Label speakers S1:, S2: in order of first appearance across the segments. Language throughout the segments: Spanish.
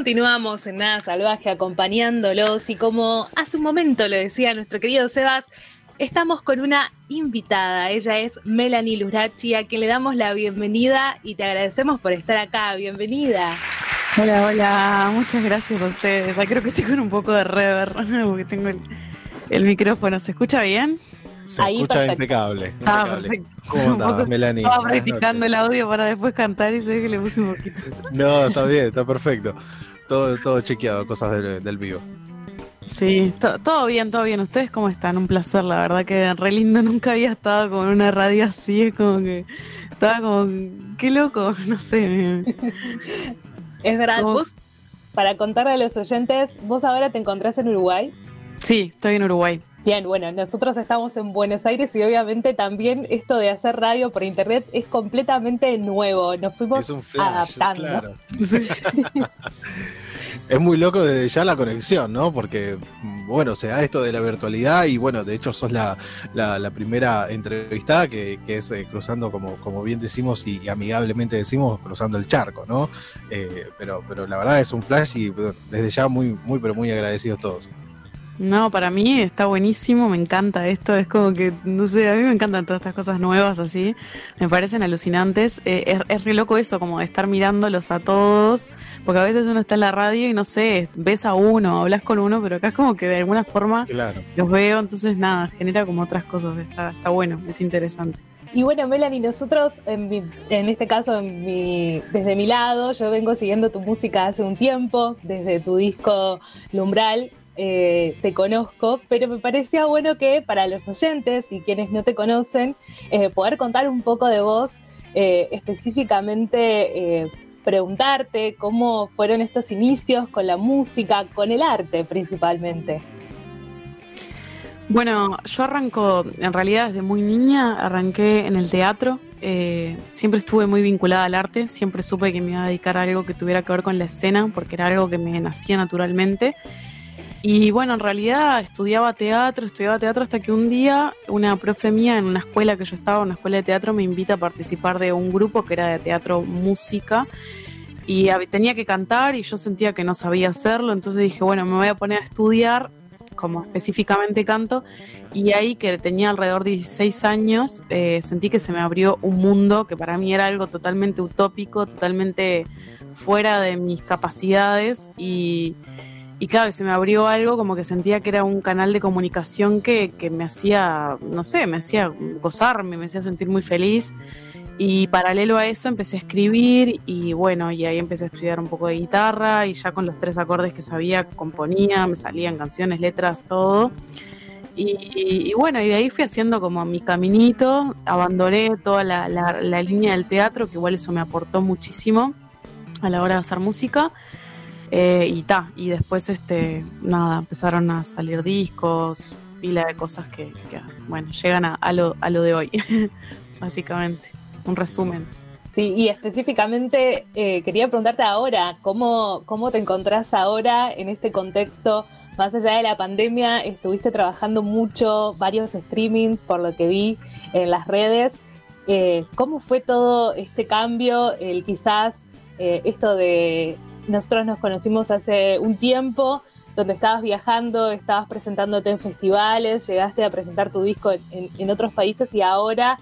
S1: Continuamos en Nada Salvaje acompañándolos y como hace un momento lo decía nuestro querido Sebas, estamos con una invitada. Ella es Melanie Lurachi, a quien le damos la bienvenida y te agradecemos por estar acá. Bienvenida.
S2: Hola, hola, muchas gracias a ustedes. Creo que estoy con un poco de reverb porque tengo el, micrófono. ¿Se escucha bien?
S3: Se escucha impecable.
S2: Ah, perfecto.
S3: ¿Cómo andás, Melanie?
S2: Estaba practicando el audio para después cantar y se ve que le puse un poquito.
S3: No, está bien, está perfecto. Todo, todo chequeado, cosas del, vivo.
S2: Sí, todo bien, todo bien. ¿Ustedes cómo están? Un placer, la verdad que re lindo. Nunca había estado con una radio así. Es como que estaba como, qué loco, no sé.
S1: Es verdad, vos, para contarle a los oyentes, vos ahora te encontrás en Uruguay.
S2: Sí, estoy en Uruguay.
S1: Bien, bueno, nosotros estamos en Buenos Aires y obviamente también esto de hacer radio por internet es completamente nuevo. Nos fuimos adaptando.
S3: es muy loco desde ya la conexión, ¿no? Porque, bueno, se da esto de la virtualidad y, bueno, de hecho sos la, primera entrevistada que, es eh, cruzando, como, como bien decimos y, amigablemente decimos, cruzando el charco, ¿no? Eh, pero, pero la verdad es un flash y desde ya muy, muy, pero muy agradecidos todos.
S2: No, para mí está buenísimo, me encanta esto, es como que, no sé, a mí me encantan todas estas cosas nuevas así, me parecen alucinantes, eh, es, es re loco eso, como de estar mirándolos a todos, porque a veces uno está en la radio y no sé, ves a uno, hablas con uno, pero acá es como que de alguna forma los veo, entonces nada, genera como otras cosas, está, está bueno, es interesante.
S1: Y bueno, Melanie, nosotros, en, en este caso, en mi, desde mi lado, yo vengo siguiendo tu música hace un tiempo, desde tu disco Lumbral, eh, te conozco, pero me parecía bueno que para los oyentes y quienes no te conocen, eh, poder contar un poco de vos, eh, específicamente preguntarte cómo fueron estos inicios con la música, con el arte principalmente.
S2: Bueno, yo arranco, en realidad desde muy niña, arranqué en el teatro. siempre estuve muy vinculada al arte, siempre supe que me iba a dedicar a algo que tuviera que ver con la escena, porque era algo que me nacía naturalmente. Y bueno, en realidad estudiaba teatro, estudiaba teatro hasta que un día una profe mía en una escuela que yo estaba, una escuela de teatro, me invita a participar de un grupo que era de teatro música. Y tenía que cantar y yo sentía que no sabía hacerlo, entonces dije, bueno, me voy a poner a estudiar como específicamente canto y ahí que tenía alrededor de 16 años eh, sentí que se me abrió un mundo que para mí era algo totalmente utópico, totalmente fuera de mis capacidades y y claro, se me abrió algo como que sentía que era un canal de comunicación que, me hacía, no sé, me hacía gozarme, me hacía sentir muy feliz. Y paralelo a eso empecé a escribir y bueno, y ahí empecé a estudiar un poco de guitarra y ya con los tres acordes que sabía componía, me salían canciones, letras, todo. Y, bueno, y de ahí fui haciendo como mi caminito, abandoné toda la, la línea del teatro, que igual eso me aportó muchísimo a la hora de hacer música. Eh, y ta, y después este, nada, empezaron a salir discos, pila de cosas que, bueno, llegan a, lo, a lo de hoy, básicamente. Un resumen.
S1: Sí, y específicamente eh, quería preguntarte ahora, ¿cómo, ¿cómo te encontrás ahora en este contexto? Más allá de la pandemia, estuviste trabajando mucho, varios streamings, por lo que vi en las redes. Eh, ¿Cómo fue todo este cambio? El quizás esto de nosotros nos conocimos hace un tiempo, donde estabas viajando, estabas presentándote en festivales, llegaste a presentar tu disco en, otros países y ahora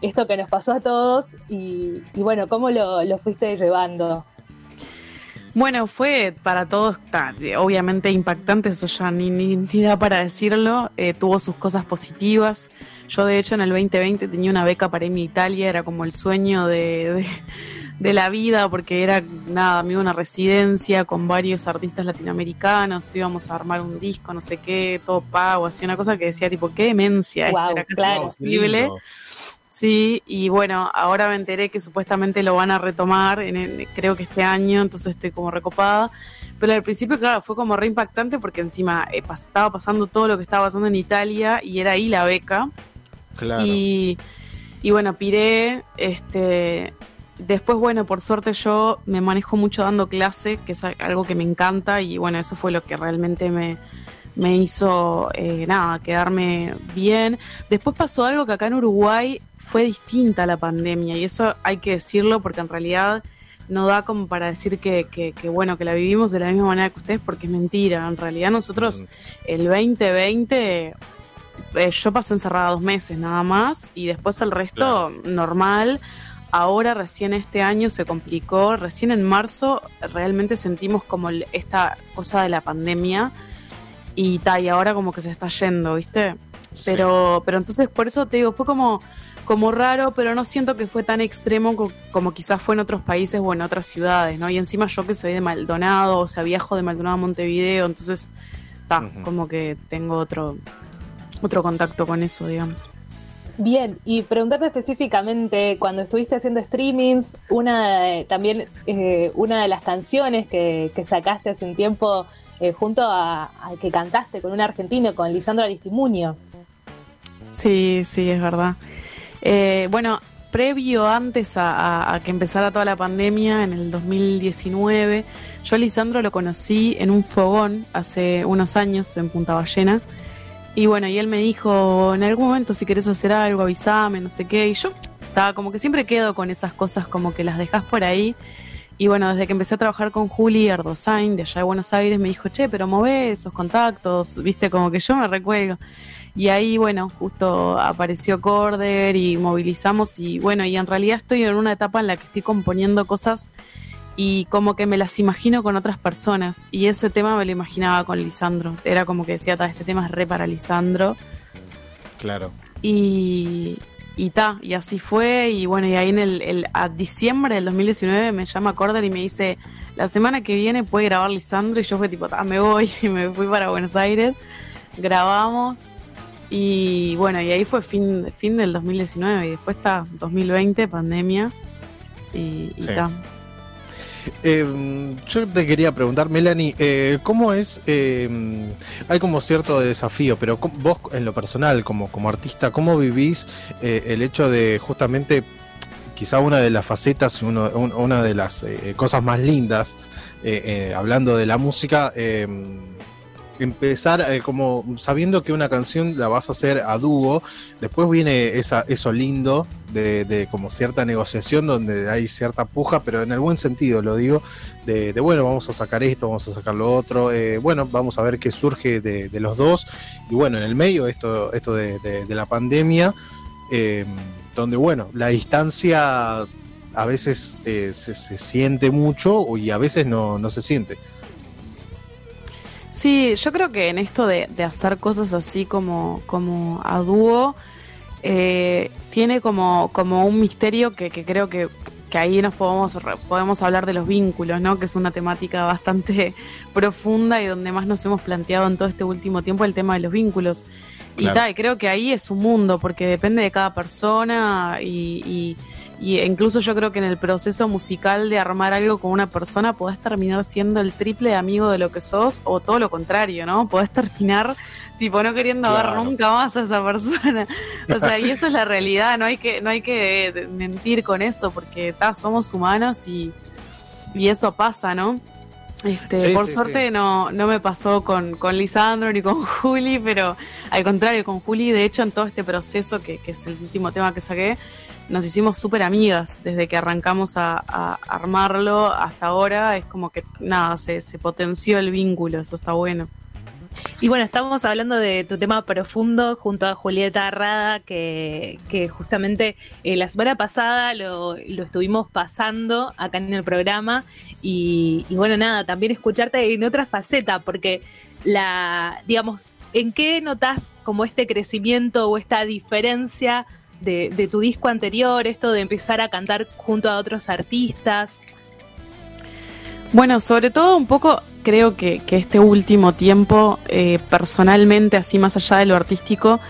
S1: esto que nos pasó a todos y, bueno, ¿cómo lo, fuiste llevando?
S2: Bueno, fue para todos, obviamente impactante, eso ya ni, ni, da para decirlo, eh, tuvo sus cosas positivas. Yo de hecho en el 2020 tenía una beca para irme a Italia, era como el sueño de la vida, porque era nada, me una residencia con varios artistas latinoamericanos, íbamos a armar un disco, no sé qué, todo pago, así una cosa que decía tipo, qué demencia,
S1: wow, era claro.
S2: posible. Sí, y bueno, ahora me enteré que supuestamente lo van a retomar, en creo que este año, entonces estoy como recopada. Pero al principio, claro, fue como re impactante porque encima eh, estaba pasando todo lo que estaba pasando en Italia y era ahí la beca.
S3: Claro.
S2: Y, y bueno, piré, este, Después, bueno, por suerte yo me manejo mucho dando clase, que es algo que me encanta y bueno, eso fue lo que realmente me, hizo, eh, nada, quedarme bien. Después pasó algo que acá en Uruguay fue distinta a la pandemia y eso hay que decirlo porque en realidad no da como para decir que, que, bueno, que la vivimos de la misma manera que ustedes, porque es mentira. En realidad nosotros el 2020, eh, yo pasé encerrada dos meses nada más y después el resto normal. Ahora recién este año se complicó, recién en marzo realmente sentimos como esta cosa de la pandemia y, ta, y ahora como que se está yendo, ¿viste? Pero, pero entonces por eso te digo, fue como como raro, pero no siento que fue tan extremo como, quizás fue en otros países o en otras ciudades, ¿no? Y encima yo que soy de Maldonado, o sea, viajo de Maldonado a Montevideo, entonces, está, como que tengo otro, otro contacto con eso, digamos.
S1: Bien, y preguntarte específicamente, cuando estuviste haciendo streamings, una también eh, una de las canciones que, sacaste hace un tiempo eh, junto a, que cantaste con un argentino, con Lisandro Aristimuño.
S2: Sí, sí, es verdad. Eh, bueno, previo antes a, que empezara toda la pandemia, en el 2019, yo a Lisandro lo conocí en un fogón hace unos años en Punta Ballena. Y bueno, y él me dijo, en algún momento si querés hacer algo, avísame, no sé qué. Y yo estaba como que siempre quedo con esas cosas como que las dejas por ahí. Y bueno, desde que empecé a trabajar con Juli Ardosain de allá de Buenos Aires, me dijo, che, pero mové esos contactos, viste, como que yo me recuerdo. Y ahí, bueno, justo apareció Corder y movilizamos y bueno, y en realidad estoy en una etapa en la que estoy componiendo cosas y como que me las imagino con otras personas. Y ese tema me lo imaginaba con Lisandro. Era como que decía, este tema es re para Lisandro.
S3: Claro.
S2: Y, y ta, y así fue. Y bueno, y ahí en el, a diciembre del 2019 me llama Corder y me dice, la semana que viene puede grabar Lisandro. Y yo fue tipo, ta, me voy y me fui para Buenos Aires. Grabamos y bueno, y ahí fue fin, fin del 2019 y después está 2020, pandemia. Y, está.
S3: Em, yo te quería preguntar, Melanie, eh, ¿cómo es? Em, hay como cierto desafío, pero vos en lo personal, como, como artista, ¿cómo vivís eh, el hecho de justamente, quizá una de las facetas, una de las eh, cosas más lindas, hablando de la música, em, empezar eh, como sabiendo que una canción la vas a hacer a dúo, después viene esa, eso lindo de, como cierta negociación donde hay cierta puja, pero en el buen sentido lo digo, de, bueno, vamos a sacar esto, vamos a sacar lo otro, eh, bueno, vamos a ver qué surge de, los dos, y bueno, en el medio esto, esto de, la pandemia, em, donde bueno, la distancia a veces eh, se, siente mucho y a veces no, no se siente.
S2: Sí, yo creo que en esto de, hacer cosas así como, como a dúo, eh, tiene como, como un misterio que, creo que, ahí nos podemos, podemos hablar de los vínculos, ¿no? Que es una temática bastante profunda y donde más nos hemos planteado en todo este último tiempo el tema de los vínculos. Y, tal, creo que ahí es un mundo, porque depende de cada persona y y incluso yo creo que en el proceso musical de armar algo con una persona podés terminar siendo el triple amigo de lo que sos o todo lo contrario, ¿no? Podés terminar tipo no queriendo ver nunca más a esa persona. O sea, y eso es la realidad, no hay que, no hay que mentir con eso porque ta, somos humanos y, y eso pasa, ¿no? Este, por suerte No, no me pasó con, con Lisandro ni con Juli, pero al contrario, con Juli, de hecho, en todo este proceso, que, que es el último tema que saqué, nos hicimos súper amigas desde que arrancamos a, armarlo hasta ahora. Es como que nada, se, potenció el vínculo, eso está bueno.
S1: Y bueno, estamos hablando de tu tema profundo junto a Julieta Arrada, que, justamente eh, la semana pasada lo, estuvimos pasando acá en el programa. Y, y, bueno, nada, también escucharte en otra faceta, porque la, digamos, ¿en qué notas como este crecimiento o esta diferencia de, tu disco anterior, esto de empezar a cantar junto a otros artistas?
S2: Bueno, sobre todo un poco creo que, este último tiempo, eh, personalmente, así más allá de lo artístico,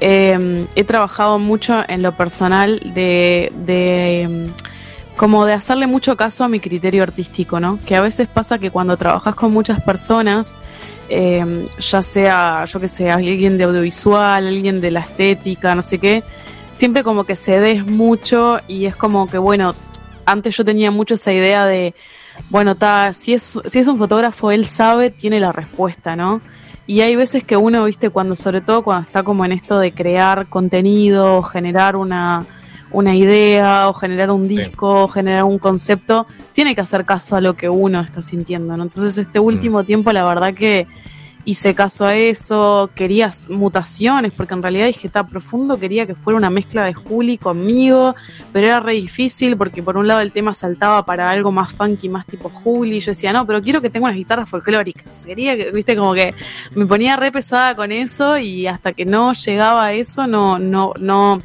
S2: eh, he trabajado mucho en lo personal de, de, como de hacerle mucho caso a mi criterio artístico, ¿no? Que a veces pasa que cuando trabajas con muchas personas, eh, ya sea, yo que sé, alguien de audiovisual, alguien de la estética, no sé qué, siempre como que cedes mucho y es como que, bueno, antes yo tenía mucho esa idea de, bueno, ta, si, es, si es un fotógrafo, él sabe, tiene la respuesta, ¿no? Y hay veces que uno, viste, cuando, sobre todo cuando está como en esto de crear contenido, generar una, una idea o generar un disco o generar un concepto, tiene que hacer caso a lo que uno está sintiendo, ¿no? Entonces este mm. último tiempo la verdad que hice caso a eso, quería mutaciones, porque en realidad dije, está profundo, quería que fuera una mezcla de Juli conmigo, pero era re difícil porque por un lado el tema saltaba para algo más funky, más tipo Juli, yo decía, no, pero quiero que tenga unas guitarras folclóricas, quería que, viste, como que me ponía re pesada con eso y hasta que no llegaba a eso, no, no, no,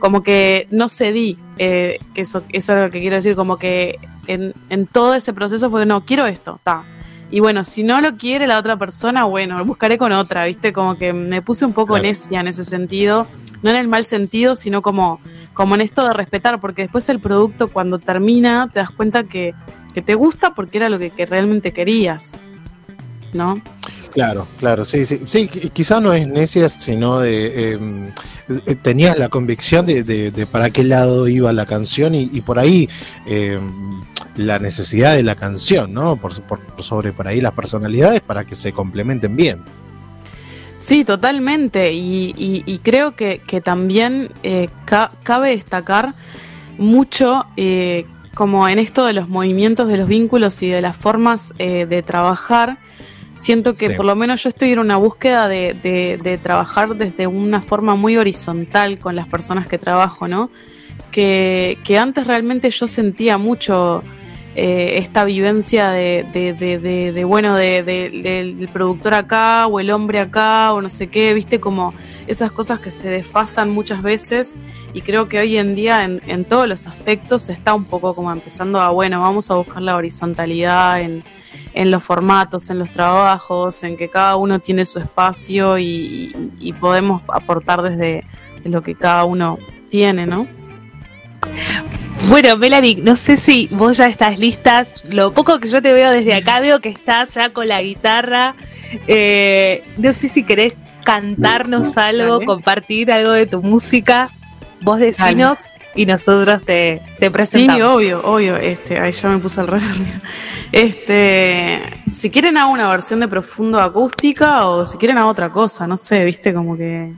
S2: como que no cedí, eh, que eso, eso es lo que quiero decir, como que en, en todo ese proceso fue, no, quiero esto, está y bueno, si no lo quiere la otra persona, bueno, buscaré con otra, ¿viste? Como que me puse un poco necia en ese sentido, no en el mal sentido, sino como, como en esto de respetar, porque después el producto cuando termina te das cuenta que, te gusta porque era lo que, realmente querías, ¿no?
S3: Claro, claro, sí, sí. Sí, quizás no es necia, sino de. Em, eh, tenías la convicción de, para qué lado iba la canción y, por ahí eh, la necesidad de la canción, ¿no? Por, sobre por ahí las personalidades para que se complementen bien.
S2: Sí, totalmente. Y, creo que, también eh, cabe destacar mucho eh, como en esto de los movimientos de los vínculos y de las formas eh, de trabajar. Siento que por lo menos yo estoy en una búsqueda de, de, trabajar desde una forma muy horizontal con las personas que trabajo, ¿no? Que, que antes realmente yo sentía mucho eh, esta vivencia de, de, bueno, del productor acá o el hombre acá o no sé qué, viste como esas cosas que se desfasan muchas veces y creo que hoy en día en, todos los aspectos está un poco como empezando a, bueno, vamos a buscar la horizontalidad en, los formatos, en los trabajos, en que cada uno tiene su espacio y, y podemos aportar desde lo que cada uno tiene, ¿no?
S1: Bueno, Melanie, no sé si vos ya estás lista. Lo poco que yo te veo desde acá, veo que estás ya con la guitarra. Eh, no sé si querés cantarnos algo, compartir algo de tu música. Vos decinos y nosotros te, te, presentamos.
S2: Sí, obvio, obvio. Este, ahí ya me puse al revés. Este, si quieren hago una versión de profundo acústica o si quieren hago otra cosa, no sé, viste, como que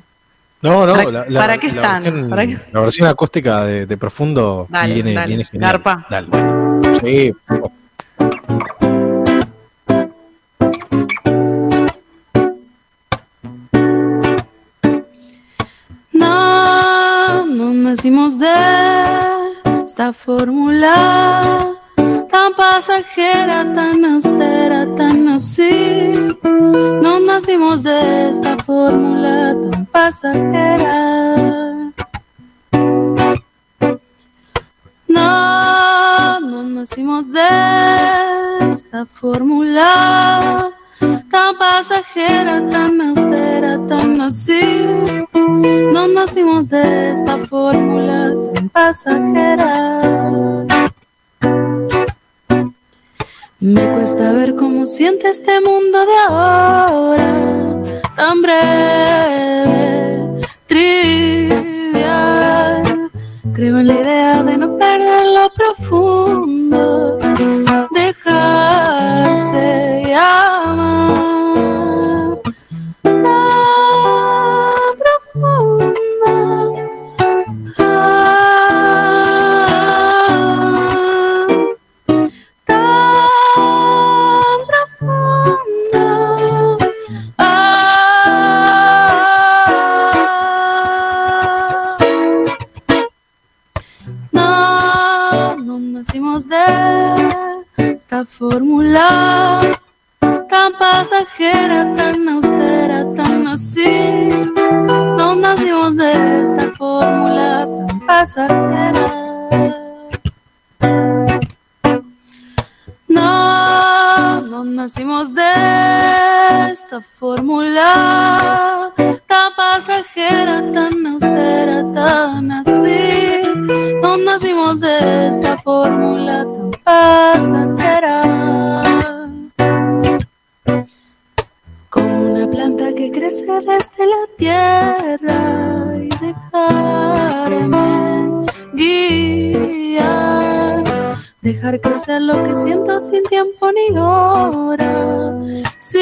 S3: no, no,
S2: ¿Para, la, ¿para qué están?
S3: Versión, La versión acústica de, de Profundo viene, viene, genial.
S2: Garpa.
S3: Dale. Sí.
S2: No, no nacimos de esta fórmula tan pasajera, tan austera, tan así. No nacimos de esta fórmula tan pasajera. No, no nacimos de esta fórmula tan pasajera, tan austera, tan así. No nacimos de esta fórmula tan pasajera. Me cuesta ver cómo siente este mundo de ahora, tan breve, trivial. Creo en la idea de no perder lo profundo, dejarse amar. Fórmula tan pasajera, tan austera, tan así. No nacimos de esta fórmula tan pasajera. No, no nacimos de esta fórmula tan pasajera, tan austera, tan así. De esta fórmula tan pasajera. Como una planta que crece desde la tierra y dejarme guiar. Dejar crecer lo que siento sin tiempo ni hora. Sin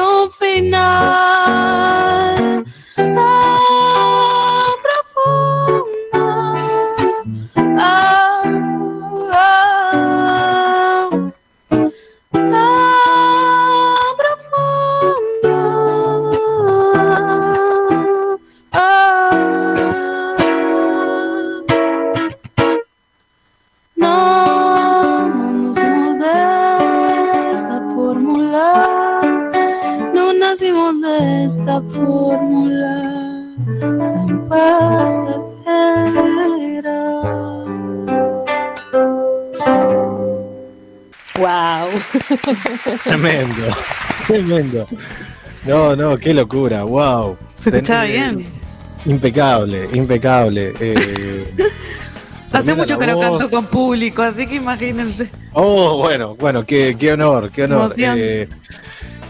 S2: un final
S3: Tremendo, tremendo. No, no, qué locura, wow.
S2: Se escuchaba bien.
S3: Impecable, impecable. Eh,
S2: Hace mucho que no canto con público, así que imagínense.
S3: Oh, bueno, bueno, qué, qué honor, qué honor. Eh,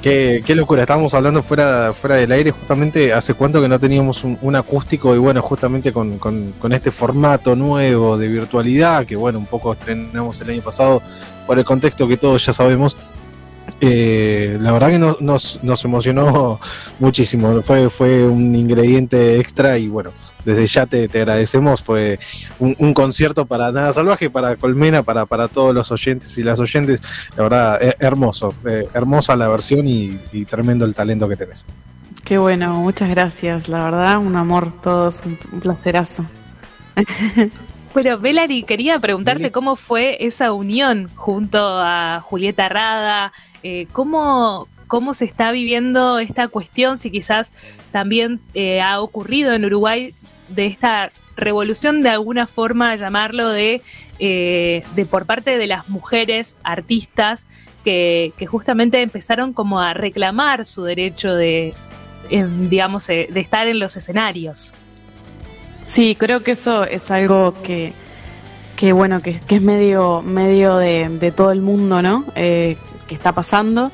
S3: qué, qué, locura, estábamos hablando fuera, fuera del aire, justamente hace cuánto que no teníamos un, acústico y bueno, justamente con, con, con, este formato nuevo de virtualidad, que bueno, un poco estrenamos el año pasado por el contexto que todos ya sabemos, eh, la verdad que nos, nos, emocionó muchísimo, fue, fue un ingrediente extra y bueno, desde ya te, agradecemos, fue un, concierto para Nada Salvaje, para Colmena, para, para todos los oyentes y las oyentes, la verdad, eh, hermoso, eh, hermosa la versión y, tremendo el talento que tenés.
S2: Qué bueno, muchas gracias, la verdad, un amor todos, un, placerazo.
S1: Bueno, Belari, quería preguntarte cómo fue esa unión junto a Julieta Rada, eh, ¿cómo, ¿cómo se está viviendo esta cuestión? Si quizás también eh, ha ocurrido en Uruguay de esta revolución de alguna forma llamarlo de, eh, de por parte de las mujeres artistas que, justamente empezaron como a reclamar su derecho de, digamos, de estar en los escenarios.
S2: Sí, creo que eso es algo que, que bueno, que, es medio, medio de, de, todo el mundo, ¿no? que está pasando.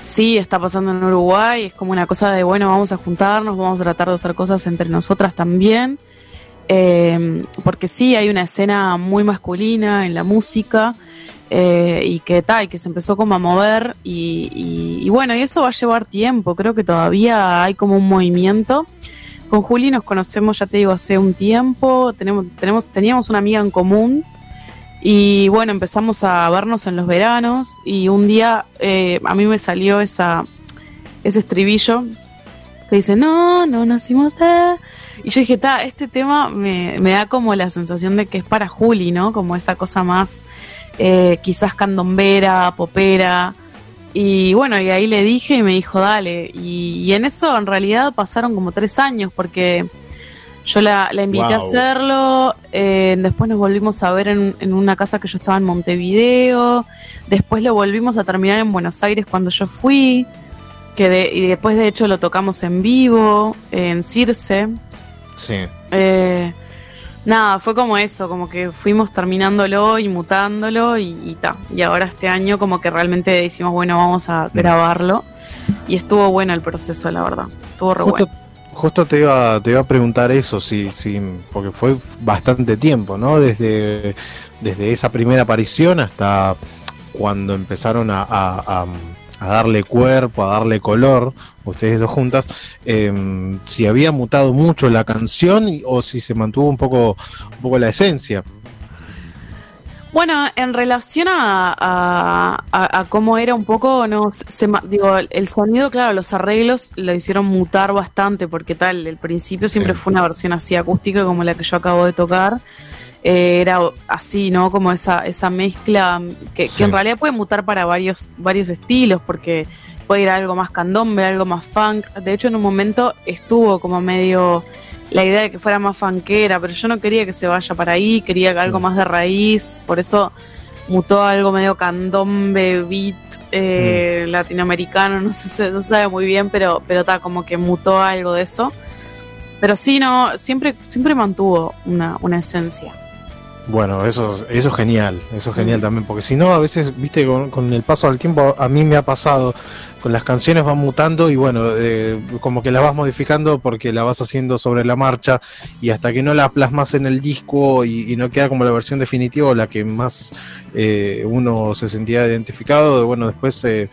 S2: Sí, está pasando en Uruguay, es como una cosa de, bueno, vamos a juntarnos, vamos a tratar de hacer cosas entre nosotras también. Eh, porque sí, hay una escena muy masculina en la música eh, y que tal, que se empezó como a mover y, bueno, y eso va a llevar tiempo, creo que todavía hay como un movimiento. Con Juli nos conocemos, ya te digo, hace un tiempo, tenemos, tenemos, teníamos una amiga en común y bueno, empezamos a vernos en los veranos y un día eh, a mí me salió esa, ese estribillo que dice, no, no nacimos de... Y yo dije, ta, este tema me, da como la sensación de que es para Juli, ¿no? Como esa cosa más eh, quizás candombera, popera. Y bueno, y ahí le dije y me dijo, dale. Y, y en eso en realidad pasaron como tres años porque yo la, invité a hacerlo, eh, después nos volvimos a ver en, una casa que yo estaba en Montevideo, después lo volvimos a terminar en Buenos Aires cuando yo fui, que y después de hecho lo tocamos en vivo, en Circe.
S3: Sí.
S2: Eh, nada, fue como eso, como que fuimos terminándolo y mutándolo y, y ta. Y ahora este año como que realmente decimos, bueno, vamos a mm. grabarlo. Y estuvo bueno el proceso, la verdad. Estuvo re bueno
S3: Justo te iba, te iba a preguntar eso, sí, sí, porque fue bastante tiempo, ¿no? Desde, desde esa primera aparición hasta cuando empezaron a, darle cuerpo, a darle color, ustedes dos juntas, em, si había mutado mucho la canción o si se mantuvo un poco, un poco la esencia.
S2: Bueno, en relación a, cómo era un poco, no se, digo, el sonido, claro, los arreglos lo hicieron mutar bastante, porque tal, el principio siempre fue una versión así acústica como la que yo acabo de tocar. Eh, era así, ¿no? Como esa, esa mezcla que, que, en realidad puede mutar para varios, varios estilos, porque puede ir a algo más candombe, algo más funk. De hecho, en un momento estuvo como medio la idea de que fuera más fanquera, pero yo no quería que se vaya para ahí, quería algo mm. más de raíz, por eso mutó a algo medio candombe, beat eh, mm. latinoamericano, no sé, no se sabe muy bien, pero pero está como que mutó algo de eso. Pero sí, no, siempre, siempre mantuvo una, una esencia.
S3: Bueno, eso, eso es genial, eso es genial también, porque si no, a veces, viste, con, el paso del tiempo, a mí me ha pasado, con las canciones van mutando y bueno, eh, como que las vas modificando porque la vas haciendo sobre la marcha y hasta que no la plasmas en el disco y, no queda como la versión definitiva, la que más eh, uno se sentía identificado, bueno, después eh,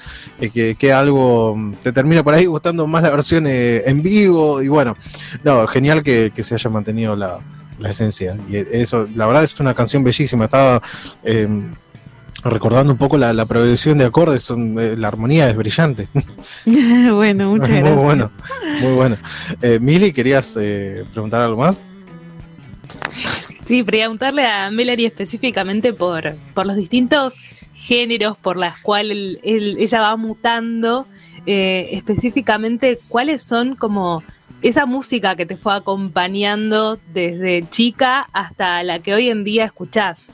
S3: que, que, algo te termina por ahí gustando más la versión en vivo y bueno, no, genial que se haya mantenido la la esencia. Y eso, la verdad es una canción bellísima. Estaba eh, recordando un poco la, la progresión de acordes, eh, la armonía es brillante.
S2: bueno, muchas gracias.
S3: Muy bueno, muy bueno. Eh, Mili, ¿querías preguntar algo más?
S1: Sí, preguntarle a Melanie específicamente por, por los distintos géneros por las cuales ella va mutando, específicamente cuáles son como esa música que te fue acompañando desde chica hasta la que hoy en día escuchás.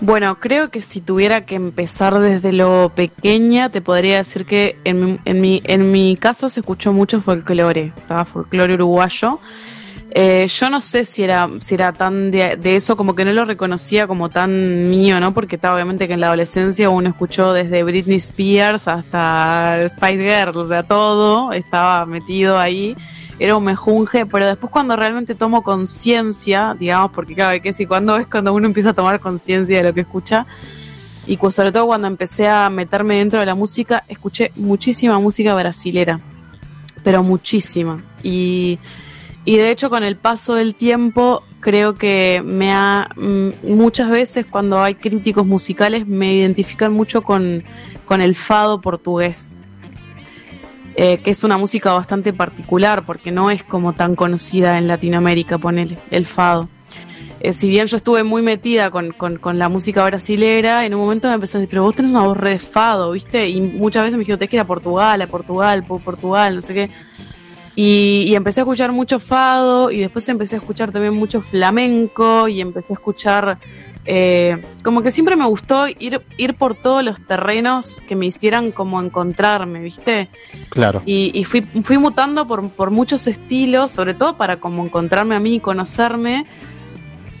S2: Bueno, creo que si tuviera que empezar desde lo pequeña, te podría decir que en mi, en mi, en mi caso se escuchó mucho folclore, estaba folclore uruguayo. Eh, yo no sé si era, si era tan de, eso, como que no lo reconocía como tan mío, ¿no? Porque obviamente que en la adolescencia uno escuchó desde Britney Spears hasta Spice Girls, o sea, todo estaba metido ahí. Era un mejunje, pero después cuando realmente tomo conciencia, digamos, porque claro, que si cuando es cuando uno empieza a tomar conciencia de lo que escucha, y sobre todo cuando empecé a meterme dentro de la música, escuché muchísima música brasilera, pero muchísima. Y y de hecho con el paso del tiempo creo que me ha mm, muchas veces cuando hay críticos musicales me identifican mucho con, el fado portugués. Eh, que es una música bastante particular porque no es como tan conocida en Latinoamérica, ponele, el fado. Eh, si bien yo estuve muy metida con, la música brasilera, en un momento me empezó a decir, pero vos tenés una voz re de fado, ¿viste? Y muchas veces me dijeron, que ir a Portugal, a Portugal, Portugal, no sé qué. Y, empecé a escuchar mucho fado y después empecé a escuchar también mucho flamenco y empecé a escuchar, eh, como que siempre me gustó ir, ir por todos los terrenos que me hicieran como encontrarme, ¿viste?
S3: Claro.
S2: Y, fui, fui mutando por, por muchos estilos, sobre todo para como encontrarme a mí y conocerme.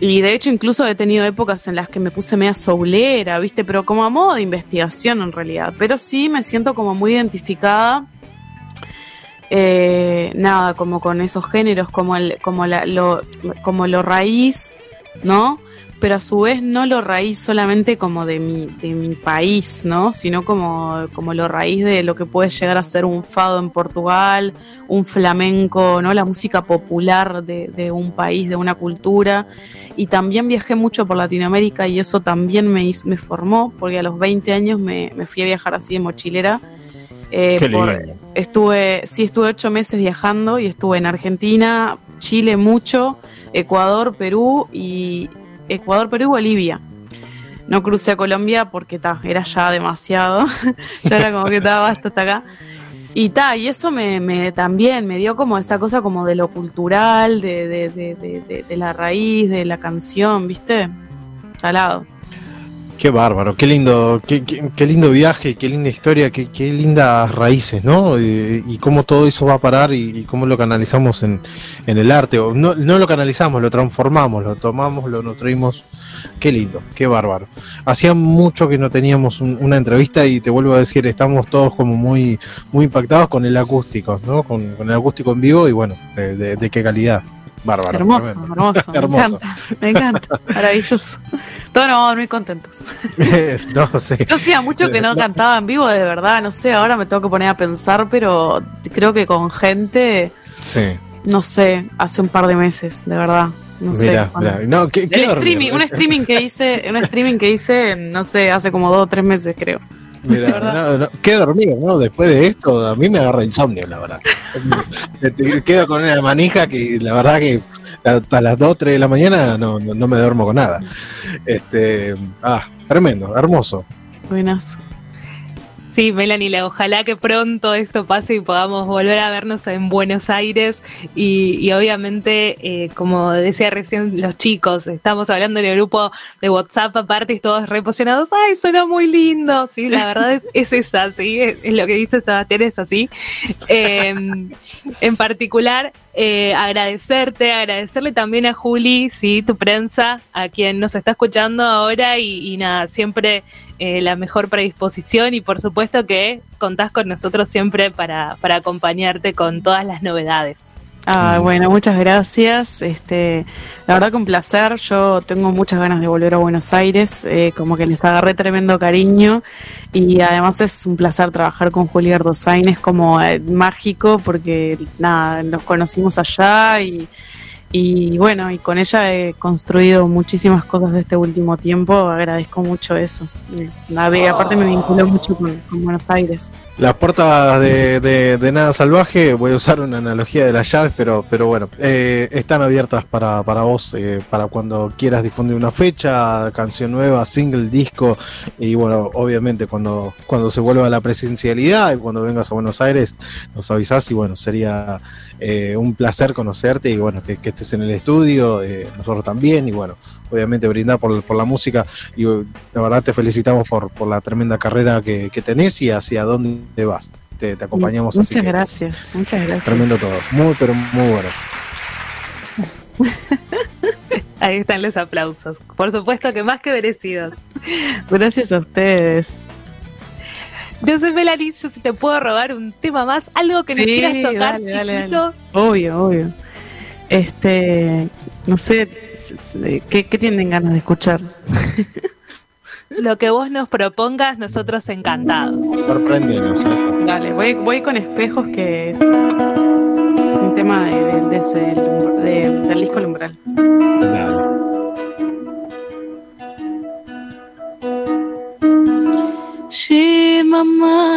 S2: Y de hecho incluso he tenido épocas en las que me puse media soulera, ¿viste? Pero como a modo de investigación en realidad. Pero sí me siento como muy identificada eh, nada, como con esos géneros, como, el, como, la, lo, como lo raíz, ¿no? Pero a su vez no lo raíz solamente como de mi, de mi país, ¿no? Sino como, como lo raíz de lo que puede llegar a ser un fado en Portugal, un flamenco, ¿no? La música popular de, de un país, de una cultura. Y también viajé mucho por Latinoamérica y eso también me, me formó, porque a los 20 años me, me fui a viajar así de mochilera eh, estuve, sí, estuve ocho meses viajando y estuve en Argentina, Chile mucho, Ecuador, Perú y Ecuador, Perú, Bolivia. No crucé a Colombia porque ta, era ya demasiado. ya era como que estaba hasta acá. Y ta, y eso me, también me dio como esa cosa como de lo cultural, de, de la raíz, de la canción, ¿viste? Salado.
S3: Qué bárbaro, qué lindo, qué, lindo viaje, qué linda historia, qué, qué lindas raíces, ¿no? Y, cómo todo eso va a parar y, cómo lo canalizamos en, el arte. O no, lo canalizamos, lo transformamos, lo tomamos, lo nutrimos. Qué lindo, qué bárbaro. Hacía mucho que no teníamos una entrevista y te vuelvo a decir, estamos todos como muy, muy impactados con el acústico, ¿no? Con, el acústico en vivo y bueno, de qué calidad. Bárbaro.
S2: Hermoso, hermoso. Me encanta, me encanta. Maravilloso. Todos nos muy contentos.
S3: no sé.
S2: Yo hacía mucho que no cantaba en vivo, de verdad. No sé, ahora me tengo que poner a pensar, pero creo que con gente.
S3: Sí.
S2: No sé, hace un par de meses, de verdad. No sé.
S3: No, ¿qué,
S2: streaming, un streaming que hice, un streaming que hice, no sé, hace como dos o tres meses, creo.
S3: Mira, no, no, qué dormido, ¿no? Después de esto, a mí me agarra insomnio, la verdad. Quedo con una manija que la verdad que hasta las 2, 3 de la mañana no, no, me duermo con nada. Este, ah, tremendo, hermoso.
S2: Buenas.
S1: Sí, Melanie, ojalá que pronto esto pase y podamos volver a vernos en Buenos Aires. Y, obviamente, eh, como decía recién los chicos, estamos hablando en el grupo de WhatsApp aparte y todos reposionados, ay, suena muy lindo, sí, la verdad es, es esa, sí, es, lo que dice Sebastián, es así. Em, en particular, eh, agradecerte, agradecerle también a Juli, sí, tu prensa, a quien nos está escuchando ahora y, y nada, siempre eh, la mejor predisposición y por supuesto que contás con nosotros siempre para, para acompañarte con todas las novedades.
S2: Ah, bueno, muchas gracias. Este, la verdad que un placer. Yo tengo muchas ganas de volver a Buenos Aires, eh, como que les agarré tremendo cariño y además es un placer trabajar con Julia Ardozain, es como eh, mágico porque nada, nos conocimos allá y y bueno, y con ella he construido muchísimas cosas de este último tiempo, agradezco mucho eso. aparte me vinculó mucho con, Buenos Aires.
S3: Las puertas de, Nada Salvaje, voy a usar una analogía de las llaves, pero, pero bueno, eh, están abiertas para, vos, eh, para cuando quieras difundir una fecha, canción nueva, single, disco, y bueno, obviamente cuando, cuando se vuelva la presencialidad y cuando vengas a Buenos Aires, nos avisás y bueno, sería eh, un placer conocerte y bueno, que, estés en el estudio, eh, nosotros también, y bueno, obviamente brindar por, por, la música y la verdad te felicitamos por, por la tremenda carrera que, tenés y hacia dónde vas. Te, acompañamos.
S4: Muchas gracias, muchas gracias.
S3: Tremendo todo, muy pero muy bueno.
S1: Ahí están los aplausos. Por supuesto que más que merecidos.
S4: Gracias a ustedes.
S1: Yo soy Melanie, yo si te puedo robar un tema más, algo que nos quieras tocar,
S4: Obvio, obvio. Este, no sé, ¿qué, tienen ganas de escuchar?
S1: Lo que vos nos propongas, nosotros encantados.
S3: Sorpréndenos.
S4: Dale, voy, voy con espejos, que es un tema de, ese, del disco Lumbral. Dale. summer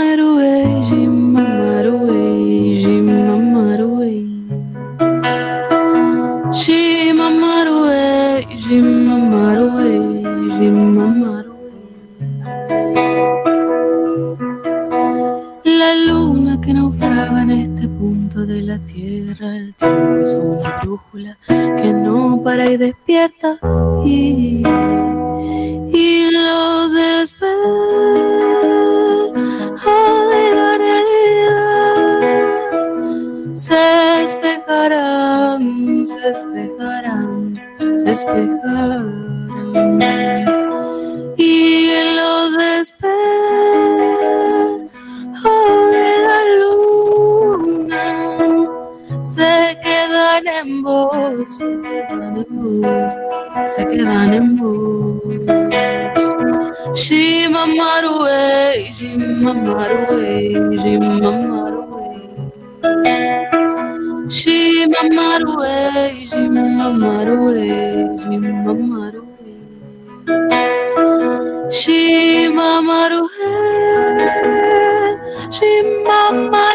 S4: quedan en vos, se quedan en vos, se quedan en vos. Shimamaruei, Shimamaruei, Shimamaruei. Shimamaruei, Shimamaruei, Shimamaruei. Shimamaruei, Shimamaruei, Shimamaruei.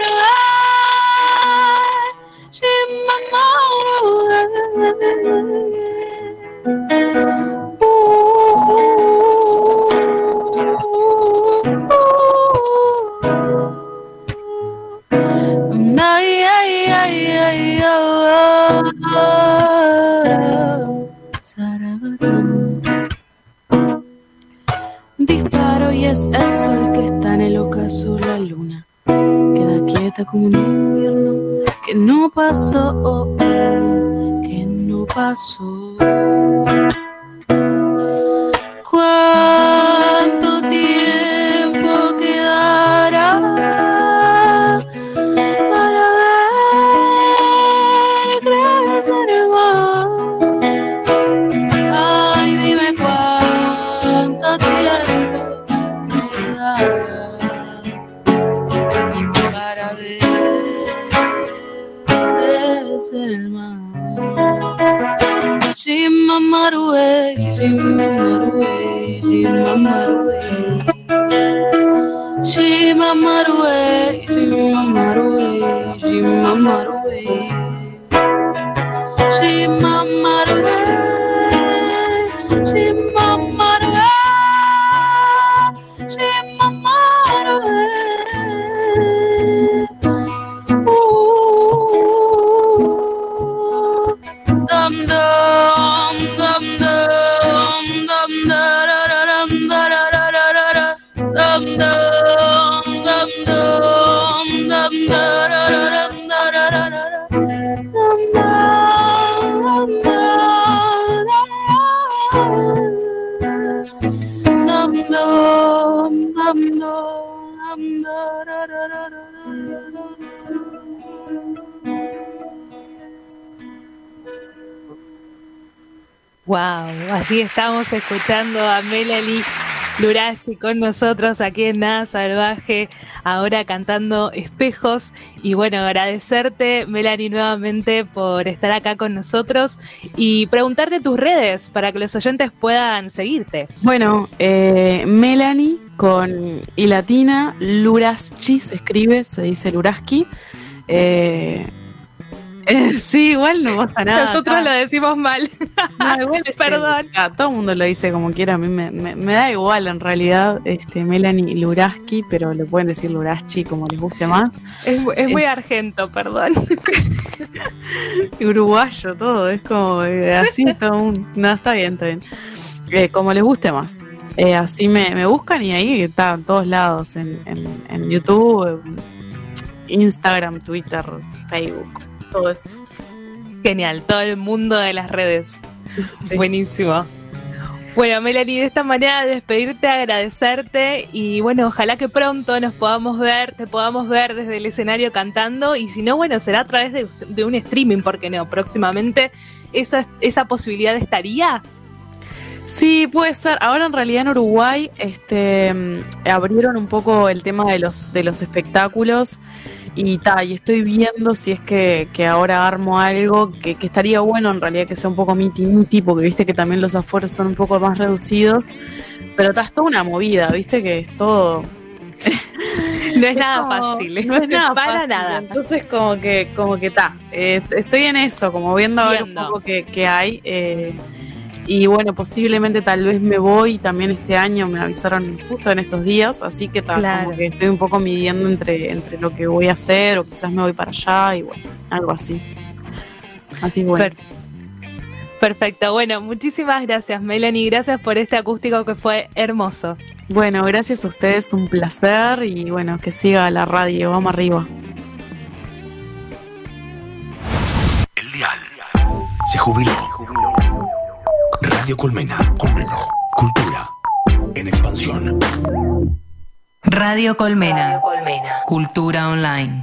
S4: El sol que está en el ocaso, la luna queda quieta como un invierno que no pasó, que no pasó.
S1: Allí estamos escuchando a Melanie Luraski con nosotros aquí en Nada Salvaje, ahora cantando Espejos. Y bueno, agradecerte, Melanie, nuevamente por estar acá con nosotros y preguntarte tus redes para que los oyentes puedan seguirte.
S4: Bueno, eh, Melanie con I latina, Luraschi se escribe, se dice Luraski. Eh,
S2: Eh, sí, igual no pasa nada.
S1: Nosotros lo decimos mal.
S2: No, igual este, Perdón. todo el mundo lo dice como quiera. A mí me, me, da igual en realidad este Melanie Luraski, pero le pueden decir Luraski como les guste más.
S1: Es, es muy argento, perdón.
S2: Uruguayo, todo. Es como eh, así todo un... No, está bien, está bien. Eh, como les guste más. Eh, así me, me, buscan y ahí está en todos lados, en, en, en YouTube, Instagram, Twitter, Facebook, todo eso.
S1: Genial, todo el mundo de las redes. Buenísimo. Bueno, Melanie, de esta manera despedirte, agradecerte y bueno, ojalá que pronto nos podamos ver, te podamos ver desde el escenario cantando y si no, bueno, será a través de, de un streaming, porque no, próximamente esa, esa posibilidad estaría.
S2: Sí, puede ser. Ahora en realidad en Uruguay este, mm, abrieron un poco el tema de los, de los espectáculos y, ta, y estoy viendo si es que, ahora armo algo que, estaría bueno en realidad que sea un poco miti miti, porque viste que también los afueros son un poco más reducidos, pero está es toda una movida, viste que es todo...
S1: No es, nada fácil,
S2: no es nada para nada. Entonces como que, como que está, eh, estoy en eso, como viendo, a ver un poco qué, hay. Eh, y bueno, posiblemente tal vez me voy también este año, me avisaron justo en estos días, así que tal, como que estoy un poco midiendo entre, entre lo que voy a hacer o quizás me voy para allá y bueno, algo así. Así bueno.
S1: Perfecto, bueno, muchísimas gracias Melanie, gracias por este acústico que fue hermoso.
S2: Bueno, gracias a ustedes, un placer y bueno, que siga la radio, vamos arriba.
S5: El dial se jubiló. Radio Colmena. Colmena. Cultura en expansión.
S6: Radio Colmena. Colmena. Cultura online.